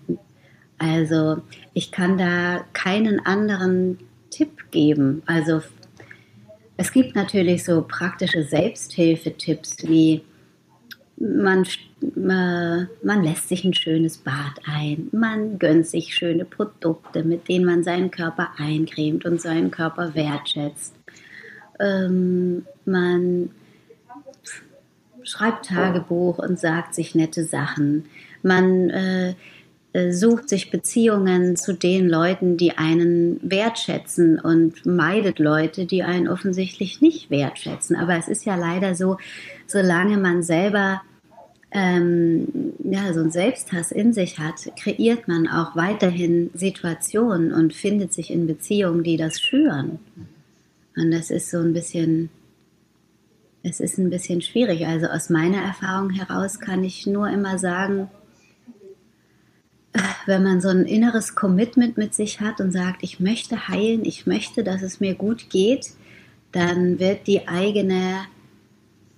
also ich kann da keinen anderen Tipp geben. Also es gibt natürlich so praktische Selbsthilfetipps wie man, man lässt sich ein schönes Bad ein, man gönnt sich schöne Produkte, mit denen man seinen Körper eincremt und seinen Körper wertschätzt. Ähm, man schreibt Tagebuch und sagt sich nette Sachen. Man äh, äh, sucht sich Beziehungen zu den Leuten, die einen wertschätzen und meidet Leute, die einen offensichtlich nicht wertschätzen. Aber es ist ja leider so, solange man selber ähm, ja, so einen Selbsthass in sich hat, kreiert man auch weiterhin Situationen und findet sich in Beziehungen, die das schüren. Und das ist so ein bisschen, es ist ein bisschen schwierig. Also aus meiner Erfahrung heraus kann ich nur immer sagen, wenn man so ein inneres Commitment mit sich hat und sagt, ich möchte heilen, ich möchte, dass es mir gut geht, dann wird die eigene,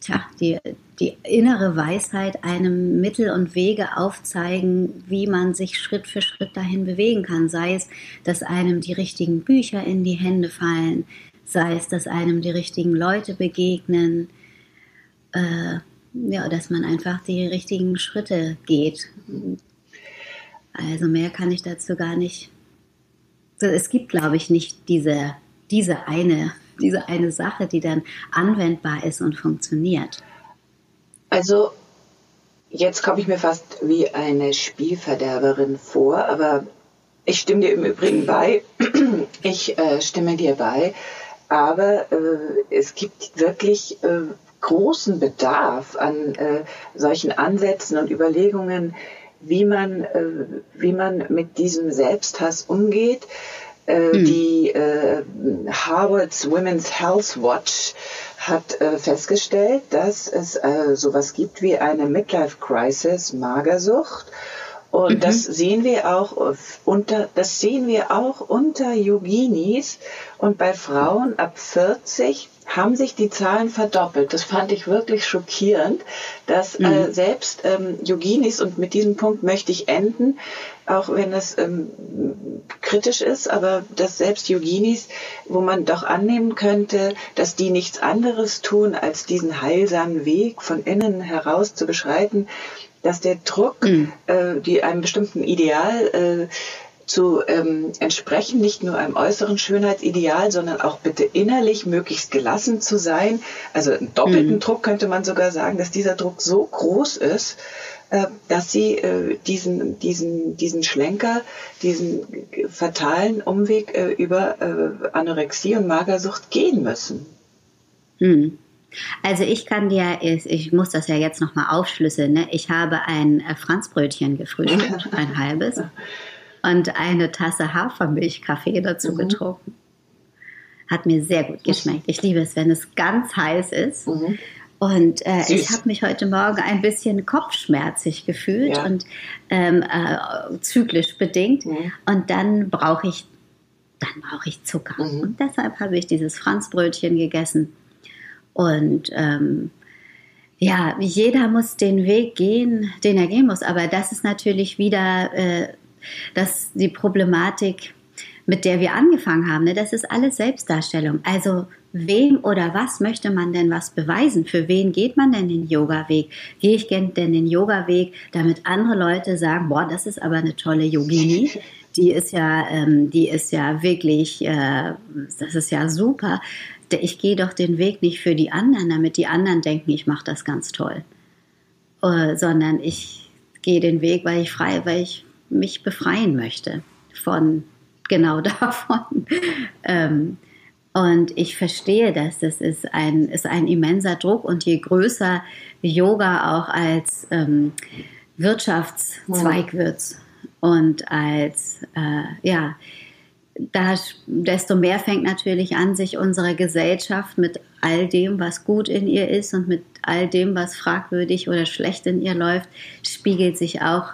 tja, die, die innere Weisheit einem Mittel und Wege aufzeigen, wie man sich Schritt für Schritt dahin bewegen kann. Sei es, dass einem die richtigen Bücher in die Hände fallen, sei es, dass einem die richtigen Leute begegnen, äh, ja, dass man einfach die richtigen Schritte geht. Also mehr kann ich dazu gar nicht. Es gibt, glaube ich, nicht diese, diese, eine, diese eine Sache, die dann anwendbar ist und funktioniert. Also jetzt komme ich mir fast wie eine Spielverderberin vor, aber ich stimme dir im Übrigen bei. Ich äh, stimme dir bei. Aber äh, es gibt wirklich äh, großen Bedarf an äh, solchen Ansätzen und Überlegungen, wie man, äh, wie man mit diesem Selbsthass umgeht. Mhm. Die Harvard's Women's Health Watch hat äh, festgestellt, dass es äh, sowas gibt wie eine Midlife Crisis, Magersucht. Und mhm. das sehen wir auch unter, das sehen wir auch unter Yoginis und bei Frauen ab 40 haben sich die Zahlen verdoppelt. Das fand ich wirklich schockierend, dass äh, mhm. äh, selbst ähm, Yoginis, und mit diesem Punkt möchte ich enden, auch wenn es ähm, kritisch ist, aber dass selbst Yoginis, wo man doch annehmen könnte, dass die nichts anderes tun, als diesen heilsamen Weg von innen heraus zu beschreiten, dass der Druck, mhm. äh, die einem bestimmten Ideal äh, zu ähm, entsprechen, nicht nur einem äußeren Schönheitsideal, sondern auch bitte innerlich möglichst gelassen zu sein. Also einen doppelten mhm. Druck könnte man sogar sagen, dass dieser Druck so groß ist, äh, dass sie äh, diesen, diesen, diesen Schlenker, diesen fatalen Umweg äh, über äh, Anorexie und Magersucht gehen müssen. Mhm. Also ich kann dir, ich muss das ja jetzt nochmal aufschlüsseln, ne? ich habe ein äh, Franzbrötchen gefrühstückt, ein halbes und eine Tasse Hafermilchkaffee dazu mhm. getrunken. Hat mir sehr gut geschmeckt. Ich liebe es, wenn es ganz heiß ist. Mhm. Und äh, ich habe mich heute Morgen ein bisschen kopfschmerzig gefühlt ja. und ähm, äh, zyklisch bedingt. Mhm. Und dann brauche ich, dann brauche ich Zucker. Mhm. Und deshalb habe ich dieses Franzbrötchen gegessen. Und ähm, ja, jeder muss den Weg gehen, den er gehen muss. Aber das ist natürlich wieder äh, dass die Problematik, mit der wir angefangen haben, ne, das ist alles Selbstdarstellung. Also wem oder was möchte man denn was beweisen? Für wen geht man denn den Yoga-Weg? Gehe ich denn den Yoga-Weg, damit andere Leute sagen, boah, das ist aber eine tolle Yogini. Die ist ja, ähm, die ist ja wirklich, äh, das ist ja super. Ich gehe doch den Weg nicht für die anderen, damit die anderen denken, ich mache das ganz toll, äh, sondern ich gehe den Weg, weil ich frei, weil ich mich befreien möchte von genau davon. ähm, und ich verstehe das. Das ist ein, ist ein immenser Druck. Und je größer Yoga auch als ähm, Wirtschaftszweig wird und als, äh, ja, da, desto mehr fängt natürlich an, sich unsere Gesellschaft mit all dem, was gut in ihr ist und mit all dem, was fragwürdig oder schlecht in ihr läuft, spiegelt sich auch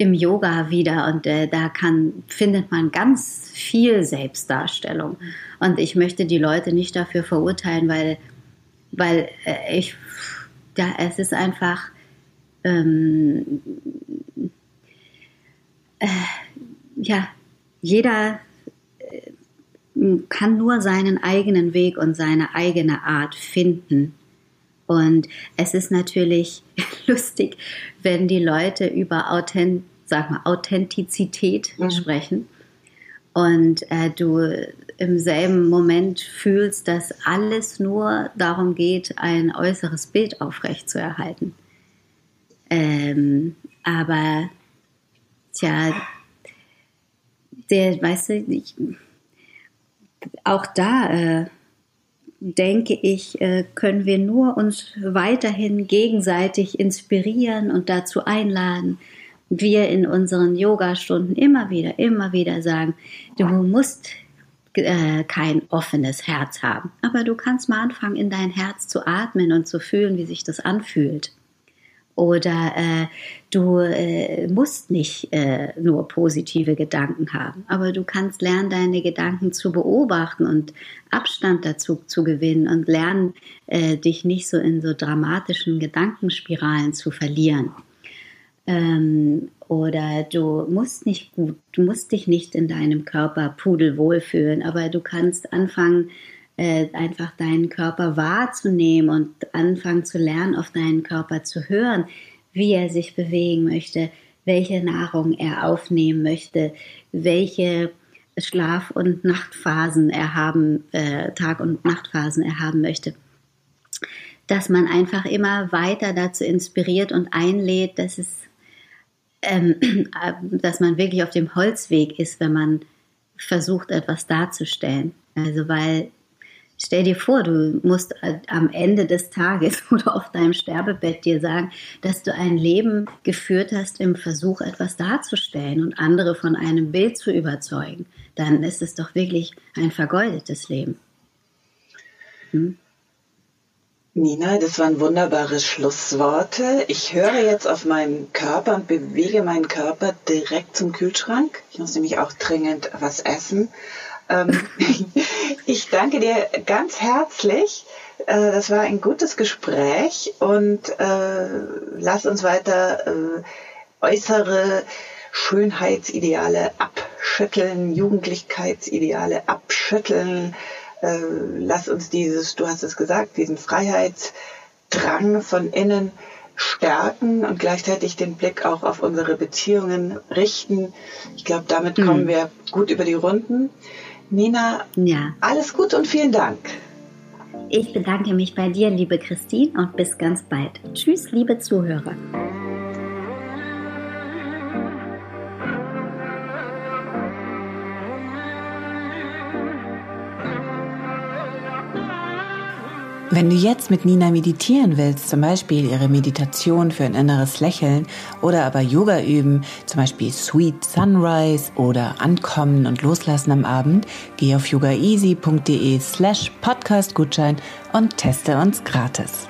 im Yoga wieder und äh, da kann, findet man ganz viel Selbstdarstellung. Und ich möchte die Leute nicht dafür verurteilen, weil, weil äh, ich, ja, es ist einfach, ähm, äh, ja, jeder äh, kann nur seinen eigenen Weg und seine eigene Art finden. Und es ist natürlich lustig, wenn die Leute über Authent sag mal, Authentizität mhm. sprechen und äh, du im selben Moment fühlst, dass alles nur darum geht, ein äußeres Bild aufrechtzuerhalten. Ähm, aber tja, der, weißt du, ich, auch da äh, denke ich, äh, können wir nur uns weiterhin gegenseitig inspirieren und dazu einladen, wir in unseren Yoga-Stunden immer wieder, immer wieder sagen, du musst äh, kein offenes Herz haben, aber du kannst mal anfangen, in dein Herz zu atmen und zu fühlen, wie sich das anfühlt. Oder äh, du äh, musst nicht äh, nur positive Gedanken haben, aber du kannst lernen, deine Gedanken zu beobachten und Abstand dazu zu gewinnen und lernen, äh, dich nicht so in so dramatischen Gedankenspiralen zu verlieren. Ähm, oder du musst nicht gut, du musst dich nicht in deinem Körper pudelwohl fühlen, aber du kannst anfangen, äh, einfach deinen Körper wahrzunehmen und anfangen zu lernen, auf deinen Körper zu hören, wie er sich bewegen möchte, welche Nahrung er aufnehmen möchte, welche Schlaf- und Nachtphasen er haben, äh, Tag- und Nachtphasen er haben möchte dass man einfach immer weiter dazu inspiriert und einlädt, dass es ähm, dass man wirklich auf dem Holzweg ist, wenn man versucht, etwas darzustellen. Also weil, stell dir vor, du musst am Ende des Tages oder auf deinem Sterbebett dir sagen, dass du ein Leben geführt hast im Versuch, etwas darzustellen und andere von einem Bild zu überzeugen. Dann ist es doch wirklich ein vergeudetes Leben. Hm? Nina, das waren wunderbare Schlussworte. Ich höre jetzt auf meinen Körper und bewege meinen Körper direkt zum Kühlschrank. Ich muss nämlich auch dringend was essen. Ähm, ich danke dir ganz herzlich. Äh, das war ein gutes Gespräch und äh, lass uns weiter äh, äußere Schönheitsideale abschütteln, Jugendlichkeitsideale abschütteln lass uns dieses, du hast es gesagt, diesen Freiheitsdrang von innen stärken und gleichzeitig den Blick auch auf unsere Beziehungen richten. Ich glaube, damit mhm. kommen wir gut über die Runden. Nina, ja. alles gut und vielen Dank. Ich bedanke mich bei dir, liebe Christine, und bis ganz bald. Tschüss, liebe Zuhörer. Wenn du jetzt mit Nina meditieren willst, zum Beispiel ihre Meditation für ein inneres Lächeln oder aber Yoga üben, zum Beispiel Sweet Sunrise oder Ankommen und Loslassen am Abend, geh auf yogaeasy.de slash podcastgutschein und teste uns gratis.